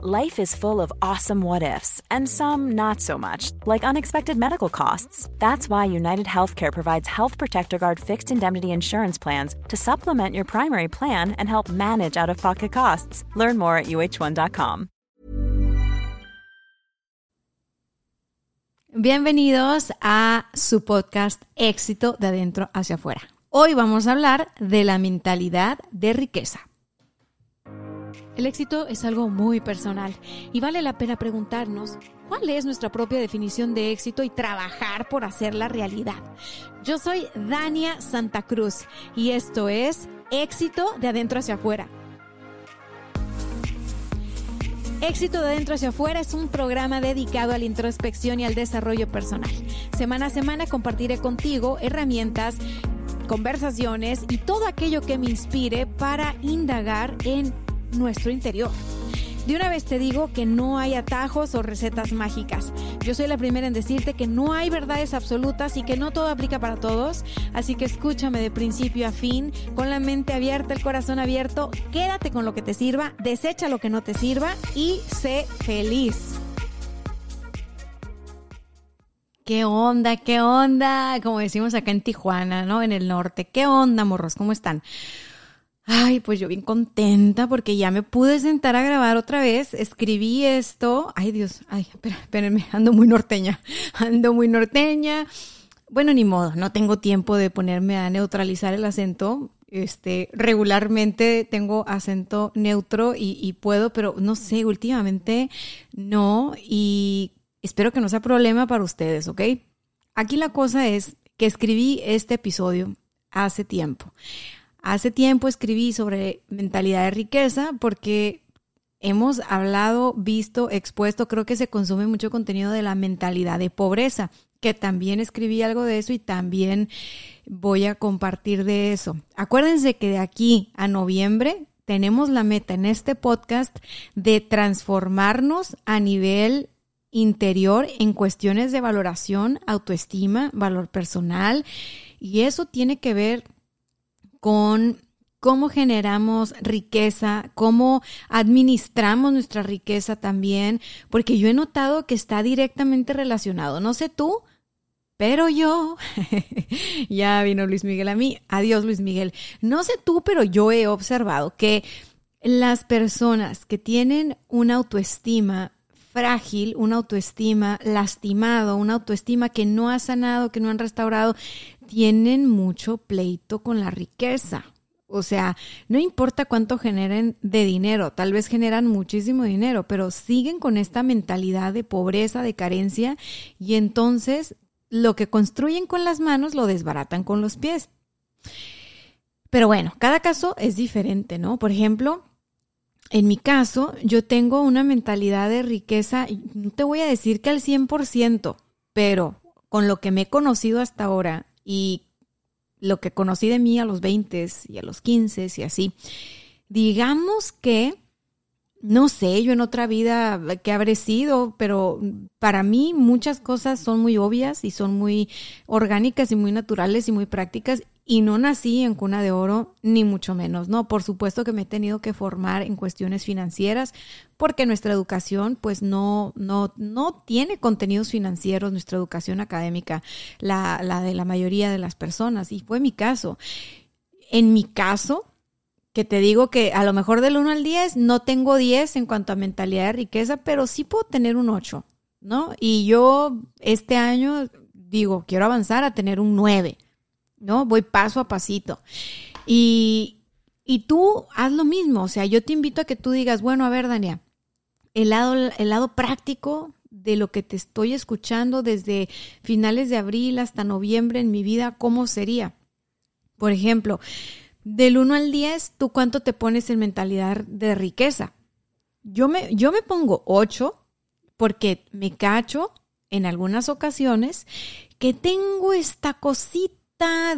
Life is full of awesome what ifs, and some not so much, like unexpected medical costs. That's why United Healthcare provides Health Protector Guard fixed indemnity insurance plans to supplement your primary plan and help manage out of pocket costs. Learn more at uh1.com. Bienvenidos a su podcast Éxito de adentro hacia afuera. Hoy vamos a hablar de la mentalidad de riqueza. El éxito es algo muy personal y vale la pena preguntarnos cuál es nuestra propia definición de éxito y trabajar por hacerla realidad. Yo soy Dania Santa Cruz y esto es Éxito de adentro hacia afuera. Éxito de adentro hacia afuera es un programa dedicado a la introspección y al desarrollo personal. Semana a semana compartiré contigo herramientas conversaciones y todo aquello que me inspire para indagar en nuestro interior. De una vez te digo que no hay atajos o recetas mágicas. Yo soy la primera en decirte que no hay verdades absolutas y que no todo aplica para todos. Así que escúchame de principio a fin, con la mente abierta, el corazón abierto. Quédate con lo que te sirva, desecha lo que no te sirva y sé feliz. ¿Qué onda? ¿Qué onda? Como decimos acá en Tijuana, ¿no? En el norte. ¿Qué onda, morros? ¿Cómo están? Ay, pues yo bien contenta porque ya me pude sentar a grabar otra vez. Escribí esto. Ay, Dios. Ay, espérenme. Ando muy norteña. Ando muy norteña. Bueno, ni modo. No tengo tiempo de ponerme a neutralizar el acento. Este, regularmente tengo acento neutro y, y puedo, pero no sé, últimamente no. Y espero que no sea problema para ustedes, ¿ok? Aquí la cosa es que escribí este episodio hace tiempo. Hace tiempo escribí sobre mentalidad de riqueza porque hemos hablado, visto, expuesto, creo que se consume mucho contenido de la mentalidad de pobreza, que también escribí algo de eso y también voy a compartir de eso. Acuérdense que de aquí a noviembre tenemos la meta en este podcast de transformarnos a nivel interior en cuestiones de valoración, autoestima, valor personal y eso tiene que ver con cómo generamos riqueza, cómo administramos nuestra riqueza también, porque yo he notado que está directamente relacionado. No sé tú, pero yo, ya vino Luis Miguel a mí, adiós Luis Miguel. No sé tú, pero yo he observado que las personas que tienen una autoestima frágil, una autoestima lastimado, una autoestima que no ha sanado, que no han restaurado, tienen mucho pleito con la riqueza. O sea, no importa cuánto generen de dinero, tal vez generan muchísimo dinero, pero siguen con esta mentalidad de pobreza, de carencia, y entonces lo que construyen con las manos lo desbaratan con los pies. Pero bueno, cada caso es diferente, ¿no? Por ejemplo, en mi caso, yo tengo una mentalidad de riqueza, no te voy a decir que al 100%, pero con lo que me he conocido hasta ahora y lo que conocí de mí a los 20 y a los 15 y así, digamos que, no sé, yo en otra vida que habré sido, pero para mí muchas cosas son muy obvias y son muy orgánicas y muy naturales y muy prácticas y no nací en cuna de oro, ni mucho menos, ¿no? Por supuesto que me he tenido que formar en cuestiones financieras, porque nuestra educación, pues, no, no, no tiene contenidos financieros, nuestra educación académica, la, la de la mayoría de las personas, y fue mi caso. En mi caso, que te digo que a lo mejor del 1 al 10 no tengo 10 en cuanto a mentalidad de riqueza, pero sí puedo tener un 8, ¿no? Y yo este año digo, quiero avanzar a tener un 9 ¿no? Voy paso a pasito. Y, y tú haz lo mismo, o sea, yo te invito a que tú digas, bueno, a ver, Dania, el lado, el lado práctico de lo que te estoy escuchando desde finales de abril hasta noviembre en mi vida, ¿cómo sería? Por ejemplo, del 1 al 10, ¿tú cuánto te pones en mentalidad de riqueza? Yo me, yo me pongo 8 porque me cacho en algunas ocasiones que tengo esta cosita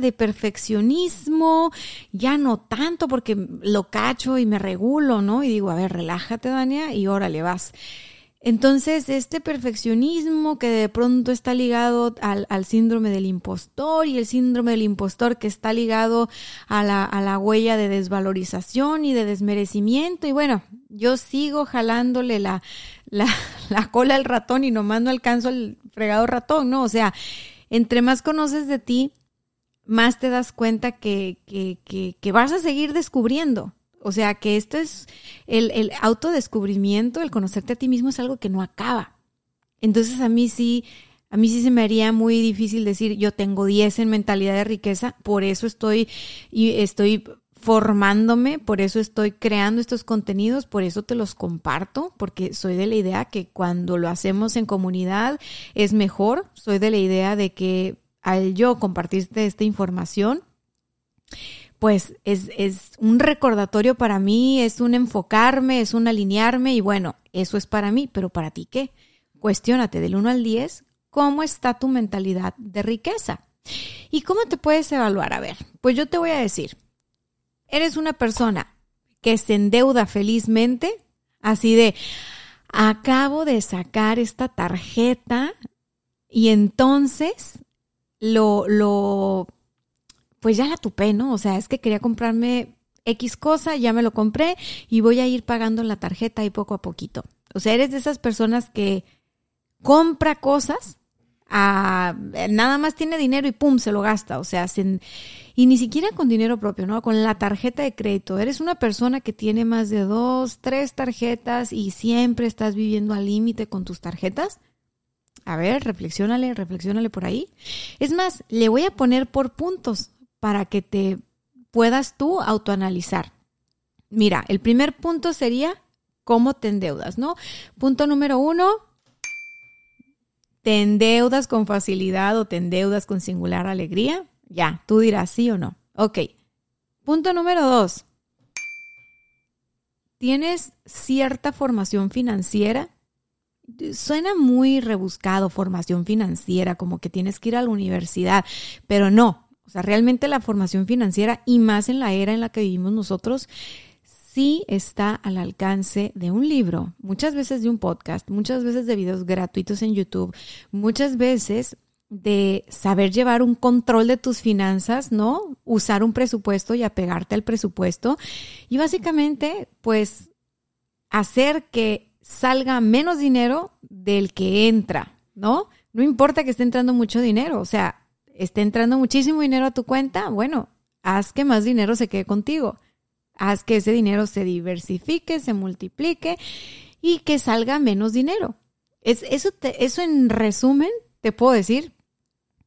de perfeccionismo, ya no tanto porque lo cacho y me regulo, ¿no? Y digo, a ver, relájate, Dania, y órale, vas. Entonces, este perfeccionismo que de pronto está ligado al, síndrome del impostor y el síndrome del impostor que está ligado a la, a la huella de desvalorización y de desmerecimiento. Y bueno, yo sigo jalándole la, la, la cola al ratón y nomás no alcanzo el fregado ratón, ¿no? O sea, entre más conoces de ti, más te das cuenta que, que, que, que vas a seguir descubriendo. O sea, que esto es el, el autodescubrimiento, el conocerte a ti mismo es algo que no acaba. Entonces a mí sí, a mí sí se me haría muy difícil decir yo tengo 10 en mentalidad de riqueza, por eso estoy y estoy formándome, por eso estoy creando estos contenidos, por eso te los comparto, porque soy de la idea que cuando lo hacemos en comunidad es mejor, soy de la idea de que al yo compartirte esta información, pues es, es, un recordatorio para mí, es un enfocarme, es un alinearme y bueno, eso es para mí, pero para ti qué? Cuestiónate del 1 al 10, ¿cómo está tu mentalidad de riqueza? ¿Y cómo te puedes evaluar? A ver, pues yo te voy a decir, eres una persona que se endeuda felizmente, así de, acabo de sacar esta tarjeta y entonces lo, lo pues ya la tupé, ¿no? O sea, es que quería comprarme X cosa, ya me lo compré y voy a ir pagando la tarjeta ahí poco a poquito. O sea, eres de esas personas que compra cosas, a, nada más tiene dinero y pum, se lo gasta. O sea, y ni siquiera con dinero propio, ¿no? Con la tarjeta de crédito. Eres una persona que tiene más de dos, tres tarjetas y siempre estás viviendo al límite con tus tarjetas. A ver, reflexiónale, reflexiónale por ahí. Es más, le voy a poner por puntos para que te puedas tú autoanalizar. Mira, el primer punto sería cómo te endeudas, ¿no? Punto número uno, ¿te endeudas con facilidad o te endeudas con singular alegría? Ya, tú dirás sí o no. Ok. Punto número dos, ¿tienes cierta formación financiera? Suena muy rebuscado, formación financiera, como que tienes que ir a la universidad, pero no, o sea, realmente la formación financiera y más en la era en la que vivimos nosotros, sí está al alcance de un libro, muchas veces de un podcast, muchas veces de videos gratuitos en YouTube, muchas veces de saber llevar un control de tus finanzas, ¿no? Usar un presupuesto y apegarte al presupuesto. Y básicamente, pues, hacer que salga menos dinero del que entra, ¿no? No importa que esté entrando mucho dinero, o sea, esté entrando muchísimo dinero a tu cuenta, bueno, haz que más dinero se quede contigo. Haz que ese dinero se diversifique, se multiplique y que salga menos dinero. Es, eso, eso en resumen te puedo decir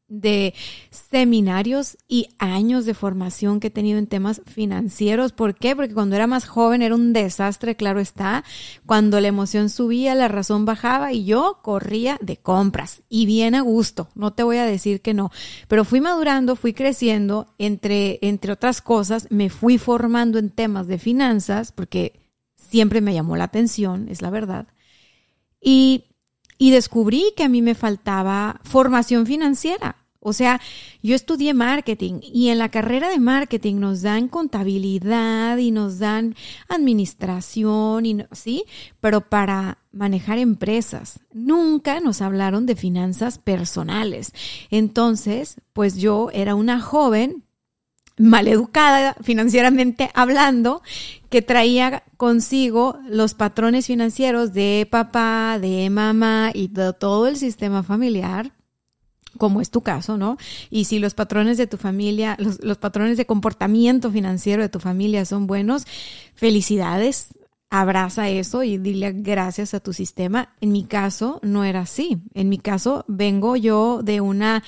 de seminarios y años de formación que he tenido en temas financieros. ¿Por qué? Porque cuando era más joven era un desastre, claro está. Cuando la emoción subía, la razón bajaba y yo corría de compras y bien a gusto. No te voy a decir que no, pero fui madurando, fui creciendo, entre, entre otras cosas, me fui formando en temas de finanzas porque siempre me llamó la atención, es la verdad. Y y descubrí que a mí me faltaba formación financiera. O sea, yo estudié marketing y en la carrera de marketing nos dan contabilidad y nos dan administración y sí, pero para manejar empresas. Nunca nos hablaron de finanzas personales. Entonces, pues yo era una joven maleducada financieramente hablando, que traía consigo los patrones financieros de papá, de mamá y de todo el sistema familiar como es tu caso, ¿no? Y si los patrones de tu familia, los, los, patrones de comportamiento financiero de tu familia son buenos, felicidades, abraza eso y dile gracias a tu sistema. En mi caso no era así. En mi caso vengo yo de una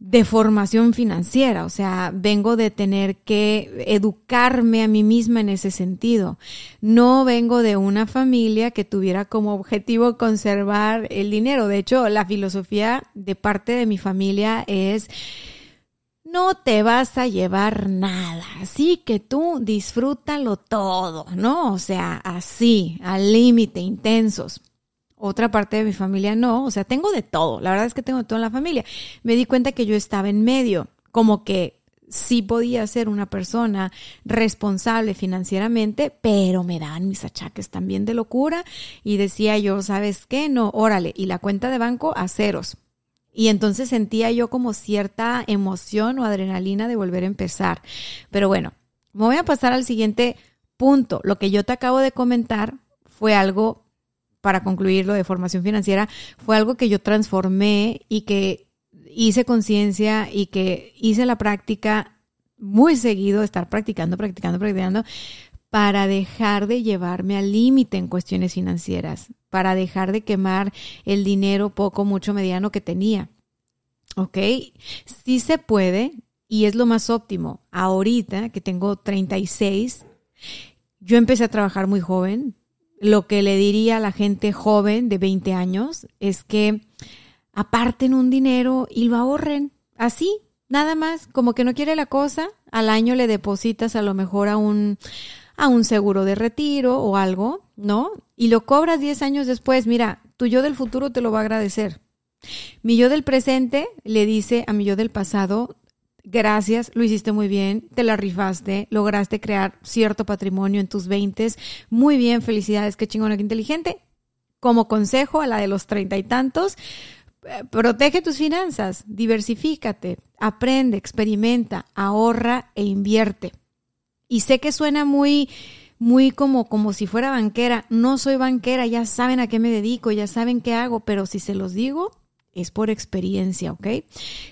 de formación financiera, o sea, vengo de tener que educarme a mí misma en ese sentido. No vengo de una familia que tuviera como objetivo conservar el dinero. De hecho, la filosofía de parte de mi familia es no te vas a llevar nada, así que tú disfrútalo todo, ¿no? O sea, así, al límite, intensos otra parte de mi familia no, o sea, tengo de todo, la verdad es que tengo de todo en la familia. Me di cuenta que yo estaba en medio, como que sí podía ser una persona responsable financieramente, pero me daban mis achaques también de locura y decía yo, ¿sabes qué? No, órale, y la cuenta de banco a ceros. Y entonces sentía yo como cierta emoción o adrenalina de volver a empezar. Pero bueno, me voy a pasar al siguiente punto. Lo que yo te acabo de comentar fue algo, para concluirlo de formación financiera, fue algo que yo transformé y que hice conciencia y que hice la práctica muy seguido, estar practicando, practicando, practicando, para dejar de llevarme al límite en cuestiones financieras, para dejar de quemar el dinero poco, mucho, mediano que tenía. ¿Ok? Sí se puede y es lo más óptimo. Ahorita que tengo 36, yo empecé a trabajar muy joven. Lo que le diría a la gente joven de 20 años es que aparten un dinero y lo ahorren. Así, nada más, como que no quiere la cosa, al año le depositas a lo mejor a un, a un seguro de retiro o algo, ¿no? Y lo cobras 10 años después. Mira, tu yo del futuro te lo va a agradecer. Mi yo del presente le dice a mi yo del pasado, gracias, lo hiciste muy bien, te la rifaste, lograste crear cierto patrimonio en tus 20, muy bien, felicidades, qué chingona, qué inteligente. Como consejo a la de los treinta y tantos, protege tus finanzas, diversifícate, aprende, experimenta, ahorra e invierte. Y sé que suena muy muy como como si fuera banquera, no soy banquera, ya saben a qué me dedico, ya saben qué hago, pero si se los digo es por experiencia, ¿ok?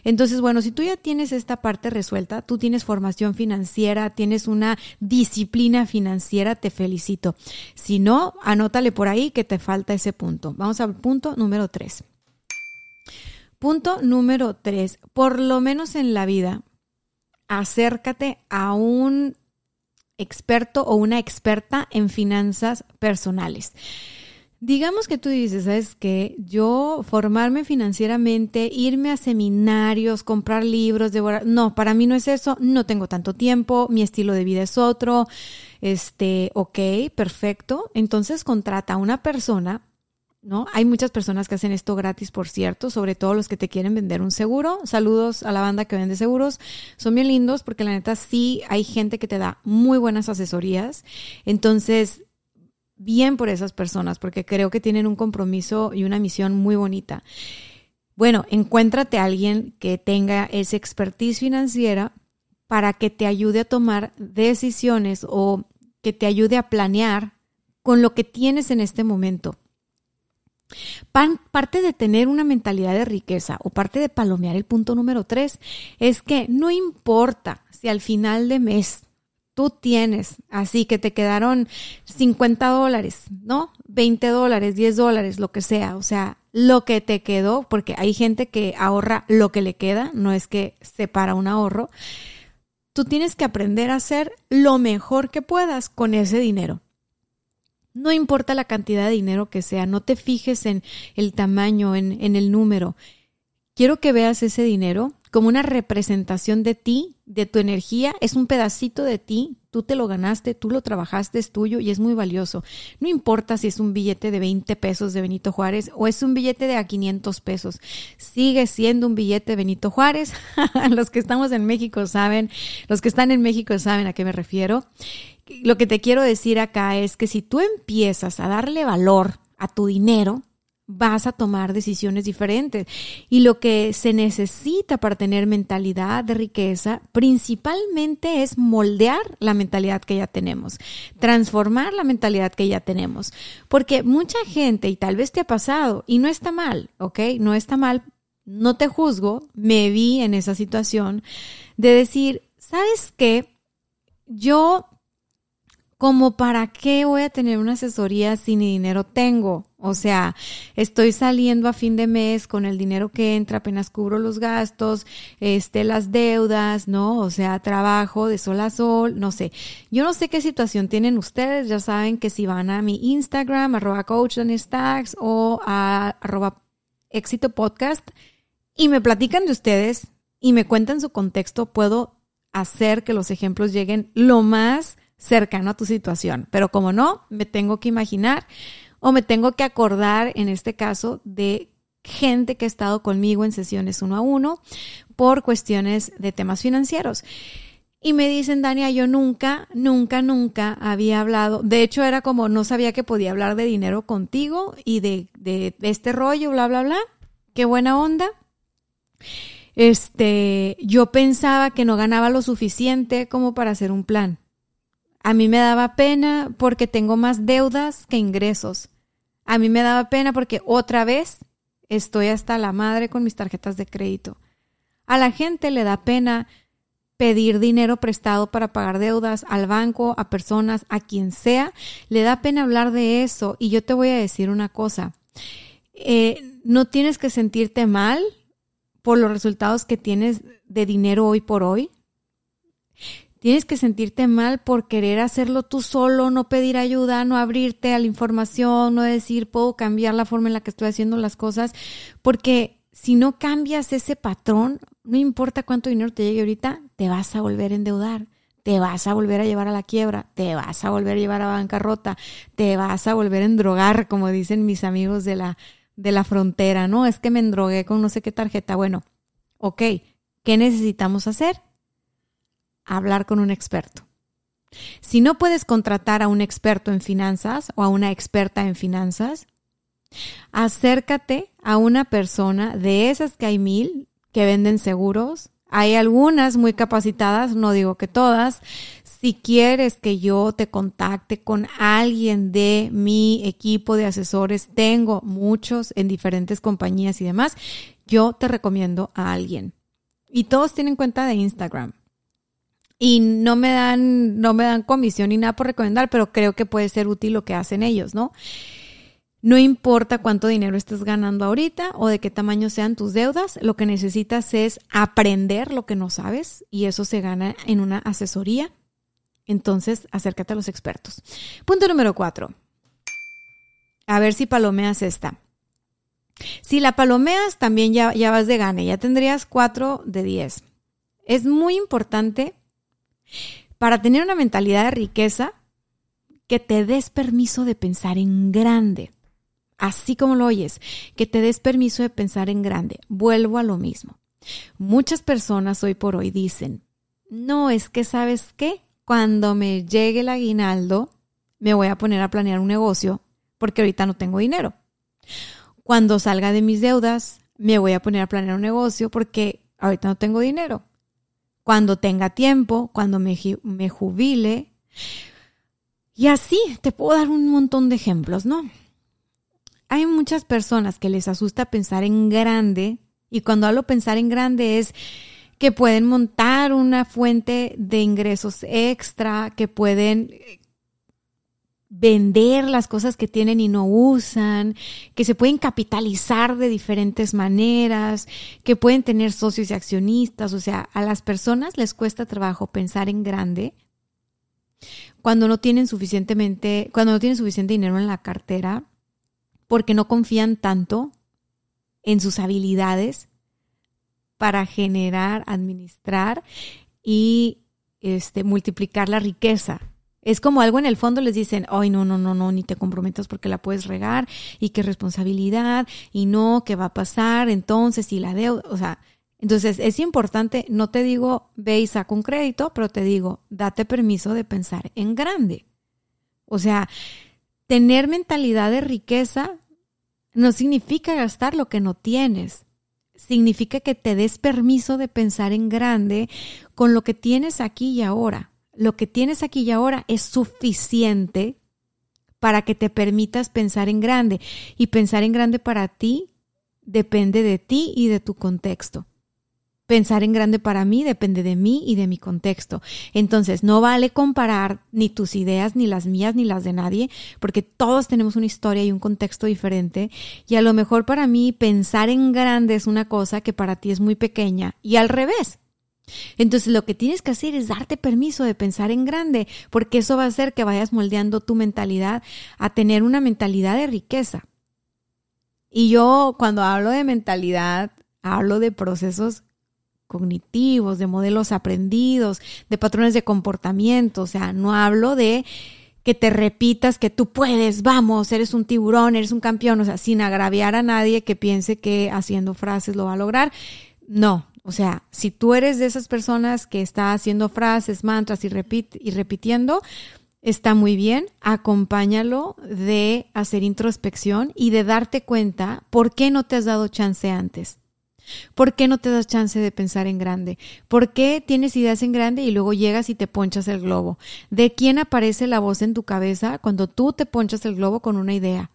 Entonces, bueno, si tú ya tienes esta parte resuelta, tú tienes formación financiera, tienes una disciplina financiera, te felicito. Si no, anótale por ahí que te falta ese punto. Vamos al punto número tres. Punto número tres, por lo menos en la vida, acércate a un experto o una experta en finanzas personales. Digamos que tú dices, ¿sabes qué? Yo formarme financieramente, irme a seminarios, comprar libros, devorar... No, para mí no es eso, no tengo tanto tiempo, mi estilo de vida es otro. Este, ok, perfecto. Entonces contrata a una persona ¿no? Hay muchas personas que hacen esto gratis, por cierto, sobre todo los que te quieren vender un seguro. Saludos a la banda que vende seguros. Son bien lindos porque la neta sí hay gente que te da muy buenas asesorías. Entonces, bien por esas personas porque creo que tienen un compromiso y una misión muy bonita. Bueno, encuéntrate a alguien que tenga esa expertise financiera para que te ayude a tomar decisiones o que te ayude a planear con lo que tienes en este momento parte de tener una mentalidad de riqueza o parte de palomear el punto número tres es que no importa si al final de mes tú tienes así que te quedaron 50 dólares, ¿no? 20 dólares, 10 dólares, lo que sea, o sea, lo que te quedó, porque hay gente que ahorra lo que le queda, no es que separa un ahorro. Tú tienes que aprender a hacer lo mejor que puedas con ese dinero. No importa la cantidad de dinero que sea, no te fijes en el tamaño, en, en el número. Quiero que veas ese dinero como una representación de ti, de tu energía, es un pedacito de ti, tú te lo ganaste, tú lo trabajaste, es tuyo y es muy valioso. No importa si es un billete de 20 pesos de Benito Juárez o es un billete de a 500 pesos, sigue siendo un billete de Benito Juárez. los que estamos en México saben, los que están en México saben a qué me refiero lo que te quiero decir acá es que si tú empiezas a darle valor a tu dinero, vas a tomar decisiones diferentes. Y lo que se necesita para tener mentalidad de riqueza principalmente es moldear la mentalidad que ya tenemos, transformar la mentalidad que ya tenemos. Porque mucha gente, y tal vez te ha pasado, y no está mal, ¿ok? No está mal, no te juzgo, me vi en esa situación de decir, ¿sabes qué? Yo como para qué voy a tener una asesoría si ni dinero tengo. O sea, estoy saliendo a fin de mes con el dinero que entra, apenas cubro los gastos, este, las deudas, ¿no? O sea, trabajo de sol a sol, no sé. Yo no sé qué situación tienen ustedes, ya saben que si van a mi Instagram, arroba coach o a arroba éxito podcast y me platican de ustedes y me cuentan su contexto, puedo hacer que los ejemplos lleguen lo más cercano a tu situación. Pero como no, me tengo que imaginar o me tengo que acordar en este caso de gente que ha estado conmigo en sesiones uno a uno por cuestiones de temas financieros. Y me dicen, Dania, yo nunca, nunca, nunca había hablado. De hecho, era como no sabía que podía hablar de dinero contigo y de, de, este rollo, bla, bla, bla. Qué buena onda. Este, yo pensaba que no ganaba lo suficiente como para hacer un plan. A mí me daba pena porque tengo más deudas que ingresos. A mí me daba pena porque otra vez estoy hasta la madre con mis tarjetas de crédito. A la gente le da pena pedir dinero prestado para pagar deudas al banco, a personas, a quien sea. Le da pena hablar de eso. Y yo te voy a decir una cosa. Eh, no tienes que sentirte mal por los resultados que tienes de dinero hoy por hoy. Tienes que sentirte mal por querer hacerlo tú solo, no pedir ayuda, no abrirte a la información, no decir puedo cambiar la forma en la que estoy haciendo las cosas, porque si no cambias ese patrón, no importa cuánto dinero te llegue ahorita, te vas a volver a endeudar, te vas a volver a llevar a la quiebra, te vas a volver a llevar a bancarrota, te vas a volver a endrogar, como dicen mis amigos de la, de la frontera, ¿no? Es que me endrogué con no sé qué tarjeta. Bueno, ok, ¿qué necesitamos hacer? Hablar con un experto. Si no puedes contratar a un experto en finanzas o a una experta en finanzas, acércate a una persona de esas que hay mil que venden seguros. Hay algunas muy capacitadas, no digo que todas. Si quieres que yo te contacte con alguien de mi equipo de asesores, tengo muchos en diferentes compañías y demás, yo te recomiendo a alguien. Y todos tienen cuenta de Instagram y no me dan, no me dan comisión ni nada por recomendar, pero creo que puede ser útil lo que hacen ellos, ¿no? No importa cuánto dinero estés ganando ahorita o de qué tamaño sean tus deudas, lo que necesitas es aprender lo que no sabes y eso se gana en una asesoría. Entonces, acércate a los expertos. Punto número cuatro. A ver si palomeas esta. Si la palomeas, también ya, ya vas de gane, ya tendrías cuatro de diez. Es muy importante para tener una mentalidad de riqueza, que te des permiso de pensar en grande. Así como lo oyes, que te des permiso de pensar en grande. Vuelvo a lo mismo. Muchas personas hoy por hoy dicen, no, es que sabes qué, cuando me llegue el aguinaldo, me voy a poner a planear un negocio porque ahorita no tengo dinero. Cuando salga de mis deudas, me voy a poner a planear un negocio porque ahorita no tengo dinero cuando tenga tiempo, cuando me, me jubile. Y así te puedo dar un montón de ejemplos, ¿no? Hay muchas personas que les asusta pensar en grande y cuando hablo pensar en grande es que pueden montar una fuente de ingresos extra, que pueden vender las cosas que tienen y no usan, que se pueden capitalizar de diferentes maneras, que pueden tener socios y accionistas, o sea, a las personas les cuesta trabajo pensar en grande cuando no tienen suficientemente, cuando no tienen suficiente dinero en la cartera, porque no confían tanto en sus habilidades para generar, administrar y este, multiplicar la riqueza es como algo en el fondo les dicen, ay, no, no, no, no, ni te comprometas porque la puedes regar y qué responsabilidad y no, qué va a pasar entonces y la deuda, o sea, entonces es importante, no te digo ve y saca un crédito, pero te digo, date permiso de pensar en grande. O sea, tener mentalidad de riqueza no significa gastar lo que no tienes. Significa que te des permiso de pensar en grande con lo que tienes aquí y ahora lo que tienes aquí y ahora es suficiente para que te permitas pensar en grande. Y pensar en grande para ti depende de ti y de tu contexto. Pensar en grande para mí depende de mí y de mi contexto. Entonces, no vale comparar ni tus ideas, ni las mías, ni las de nadie, porque todos tenemos una historia y un contexto diferente. Y a lo mejor para mí pensar en grande es una cosa que para ti es muy pequeña. Y al revés, entonces lo que tienes que hacer es darte permiso de pensar en grande, porque eso va a hacer que vayas moldeando tu mentalidad a tener una mentalidad de riqueza. Y yo cuando hablo de mentalidad, hablo de procesos cognitivos, de modelos aprendidos, de patrones de comportamiento, o sea, no hablo de que te repitas que tú puedes, vamos, eres un tiburón, eres un campeón, o sea, sin agraviar a nadie que piense que haciendo frases lo va a lograr. No, o sea, si tú eres de esas personas que está haciendo frases, mantras y, y repitiendo, está muy bien, acompáñalo de hacer introspección y de darte cuenta por qué no te has dado chance antes. ¿Por qué no te das chance de pensar en grande? ¿Por qué tienes ideas en grande y luego llegas y te ponchas el globo? ¿De quién aparece la voz en tu cabeza cuando tú te ponchas el globo con una idea?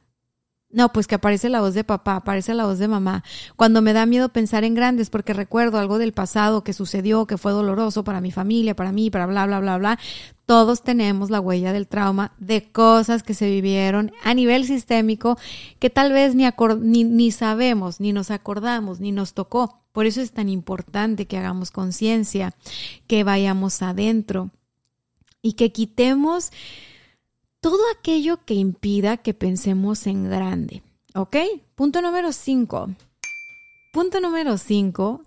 No, pues que aparece la voz de papá, aparece la voz de mamá. Cuando me da miedo pensar en grandes porque recuerdo algo del pasado que sucedió, que fue doloroso para mi familia, para mí, para bla, bla, bla, bla. Todos tenemos la huella del trauma de cosas que se vivieron a nivel sistémico que tal vez ni, ni, ni sabemos, ni nos acordamos, ni nos tocó. Por eso es tan importante que hagamos conciencia, que vayamos adentro y que quitemos todo aquello que impida que pensemos en grande. ¿Ok? Punto número 5. Punto número 5.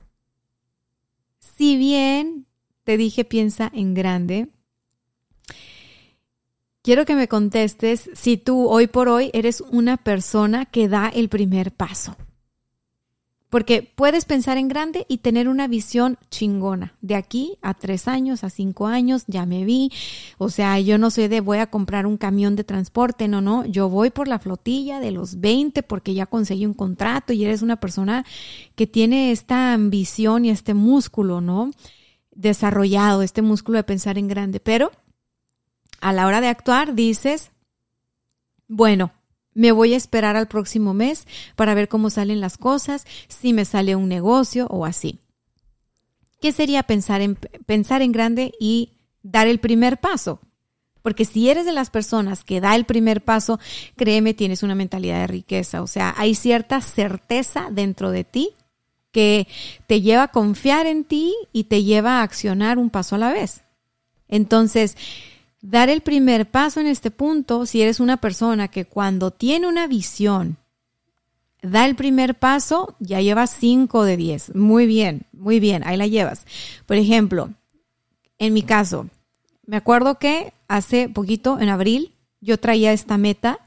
Si bien te dije piensa en grande, quiero que me contestes si tú hoy por hoy eres una persona que da el primer paso. Porque puedes pensar en grande y tener una visión chingona. De aquí a tres años, a cinco años, ya me vi. O sea, yo no soy de voy a comprar un camión de transporte. No, no. Yo voy por la flotilla de los 20 porque ya conseguí un contrato y eres una persona que tiene esta ambición y este músculo, ¿no? Desarrollado, este músculo de pensar en grande. Pero a la hora de actuar dices, bueno, me voy a esperar al próximo mes para ver cómo salen las cosas, si me sale un negocio o así. ¿Qué sería pensar en, pensar en grande y dar el primer paso? Porque si eres de las personas que da el primer paso, créeme, tienes una mentalidad de riqueza. O sea, hay cierta certeza dentro de ti que te lleva a confiar en ti y te lleva a accionar un paso a la vez. Entonces, dar el primer paso en este punto, si eres una persona que cuando tiene una visión, da el primer paso, ya llevas 5 de 10. Muy bien, muy bien, ahí la llevas. Por ejemplo, en mi caso, me acuerdo que hace poquito, en abril, yo traía esta meta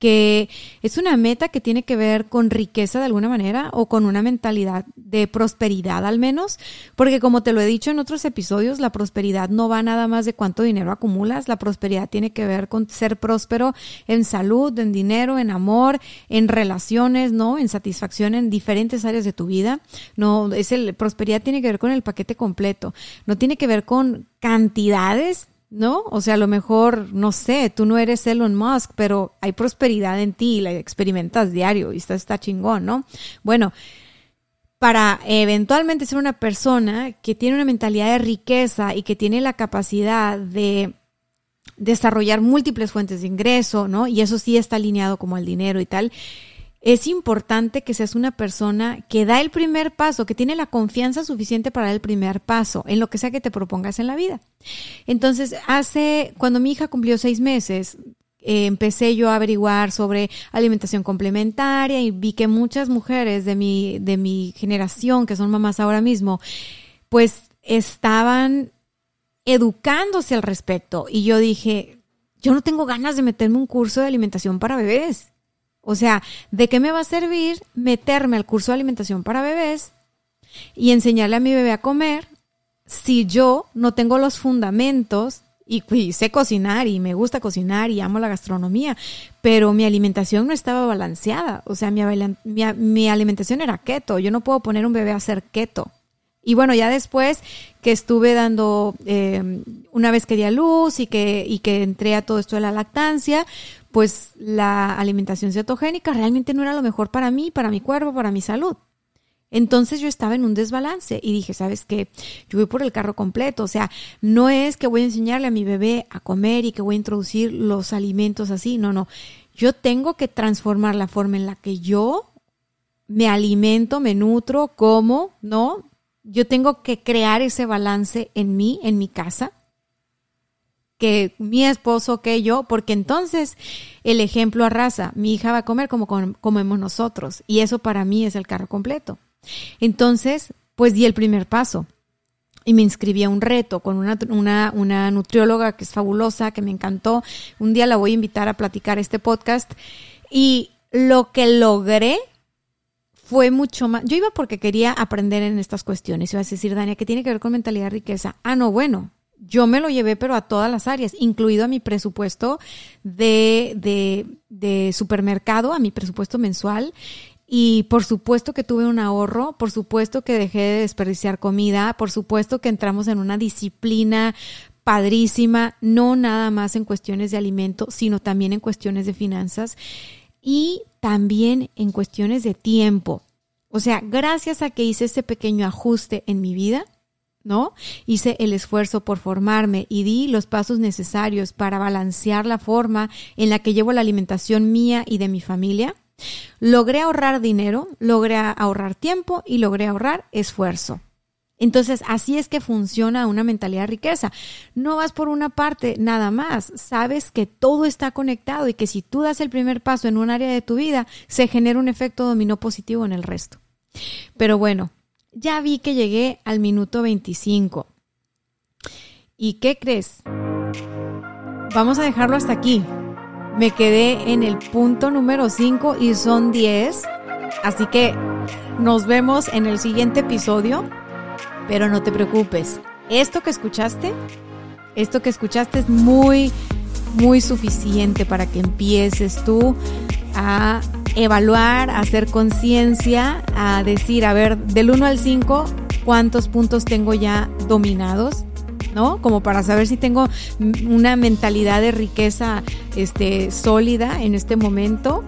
que es una meta que tiene que ver con riqueza de alguna manera o con una mentalidad de prosperidad al menos, porque como te lo he dicho en otros episodios, la prosperidad no va nada más de cuánto dinero acumulas, la prosperidad tiene que ver con ser próspero en salud, en dinero, en amor, en relaciones, ¿no? En satisfacción en diferentes áreas de tu vida. No, es el prosperidad tiene que ver con el paquete completo, no tiene que ver con cantidades ¿no? O sea, a lo mejor, no sé, tú no eres Elon Musk, pero hay prosperidad en ti la experimentas diario y está, está chingón, ¿no? Bueno, para eventualmente ser una persona que tiene una mentalidad de riqueza y que tiene la capacidad de desarrollar múltiples fuentes de ingreso, ¿no? Y eso sí está alineado como el dinero y tal es importante que seas una persona que da el primer paso, que tiene la confianza suficiente para dar el primer paso en lo que sea que te propongas en la vida. Entonces, hace, cuando mi hija cumplió seis meses, eh, empecé yo a averiguar sobre alimentación complementaria y vi que muchas mujeres de mi, de mi generación, que son mamás ahora mismo, pues estaban educándose al respecto. Y yo dije, yo no tengo ganas de meterme un curso de alimentación para bebés. O sea, ¿de qué me va a servir meterme al curso de alimentación para bebés y enseñarle a mi bebé a comer si yo no tengo los fundamentos y, sé cocinar y me gusta cocinar y amo la gastronomía, pero mi alimentación no estaba balanceada. O sea, mi, alimentación era keto. Yo no puedo poner un bebé a hacer keto. Y bueno, ya después que estuve dando, eh, una vez que di a luz y que, y que entré a todo esto de la lactancia, pues la alimentación cetogénica realmente no era lo mejor para mí, para mi cuerpo, para mi salud. Entonces yo estaba en un desbalance y dije, ¿sabes qué? Yo voy por el carro completo, o sea, no es que voy a enseñarle a mi bebé a comer y que voy a introducir los alimentos así, no, no. Yo tengo que transformar la forma en la que yo me alimento, me nutro, como, ¿no? Yo tengo que crear ese balance en mí, en mi casa que mi esposo, que yo, porque entonces el ejemplo arrasa. Mi hija va a comer como comemos nosotros y eso para mí es el carro completo. Entonces, pues di el primer paso. y me inscribí a un reto con una, una, nutrióloga que es fabulosa, que me encantó. Un día la voy a invitar a platicar este podcast. Y lo que logré fue mucho más. Yo iba porque quería aprender en estas cuestiones. Iba a decir, Dania, ¿qué tiene que ver con mentalidad de riqueza? Ah, no, bueno. Yo me lo llevé, pero a todas las áreas, incluido a mi presupuesto de, de, supermercado, a mi presupuesto mensual. Y por supuesto que tuve un ahorro, por supuesto que dejé de desperdiciar comida, por supuesto que entramos en una disciplina padrísima, no nada más en cuestiones de alimento, sino también en cuestiones de finanzas y también en cuestiones de tiempo. O sea, gracias a que hice ese pequeño ajuste en mi vida, ¿no? Hice el esfuerzo por formarme y di los pasos necesarios para balancear la forma en la que llevo la alimentación mía y de mi familia Logré ahorrar dinero, logré ahorrar tiempo y logré ahorrar esfuerzo. Entonces, así es que funciona una mentalidad de riqueza. No vas por una parte nada más. Sabes que todo está conectado y que si tú das el primer paso en un área de tu vida, se genera un efecto dominó positivo en el resto. Pero bueno, ya vi que llegué al minuto 25. ¿Y qué crees? Vamos a dejarlo hasta aquí. Me quedé en el punto número 5 y son 10. Así que nos vemos en el siguiente episodio. Pero no te preocupes. Esto que escuchaste, esto que escuchaste es muy, muy suficiente para que empieces tú a evaluar, a hacer conciencia, a decir, a ver, del 1 al 5, ¿cuántos puntos tengo ya dominados? ¿no? Como para saber si tengo una mentalidad de riqueza este, sólida en este momento.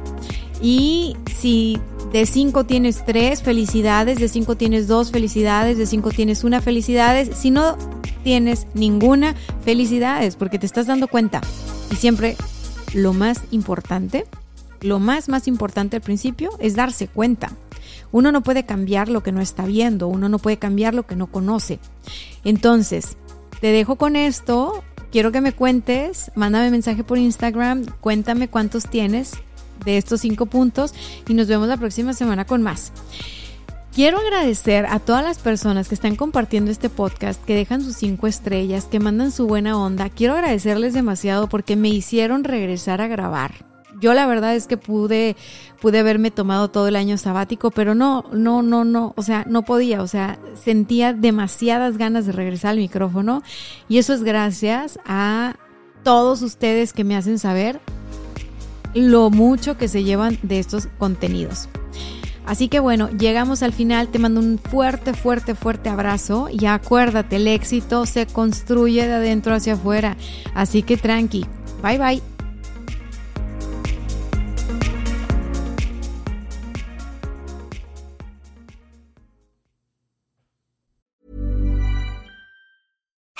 Y si de 5 tienes 3, felicidades, de 5 tienes 2, felicidades, de 5 tienes una, felicidades. Si no tienes ninguna, felicidades, porque te estás dando cuenta. Y siempre lo más importante, lo más, más importante al principio es darse cuenta. Uno no puede cambiar lo que no está viendo, uno no puede cambiar lo que no conoce. Entonces, te dejo con esto. Quiero que me cuentes, mándame mensaje por Instagram, cuéntame cuántos tienes de estos cinco puntos y nos vemos la próxima semana con más. Quiero agradecer a todas las personas que están compartiendo este podcast, que dejan sus cinco estrellas, que mandan su buena onda. Quiero agradecerles demasiado porque me hicieron regresar a grabar yo la verdad es que pude, pude haberme tomado todo el año sabático, pero no, no, no, no, o sea, no podía, o sea, sentía demasiadas ganas de regresar al micrófono y eso es gracias a todos ustedes que me hacen saber lo mucho que se llevan de estos contenidos. Así que bueno, llegamos al final, te mando un fuerte, fuerte, fuerte abrazo. Y acuérdate, el éxito se construye de adentro hacia afuera, así que tranqui, bye bye.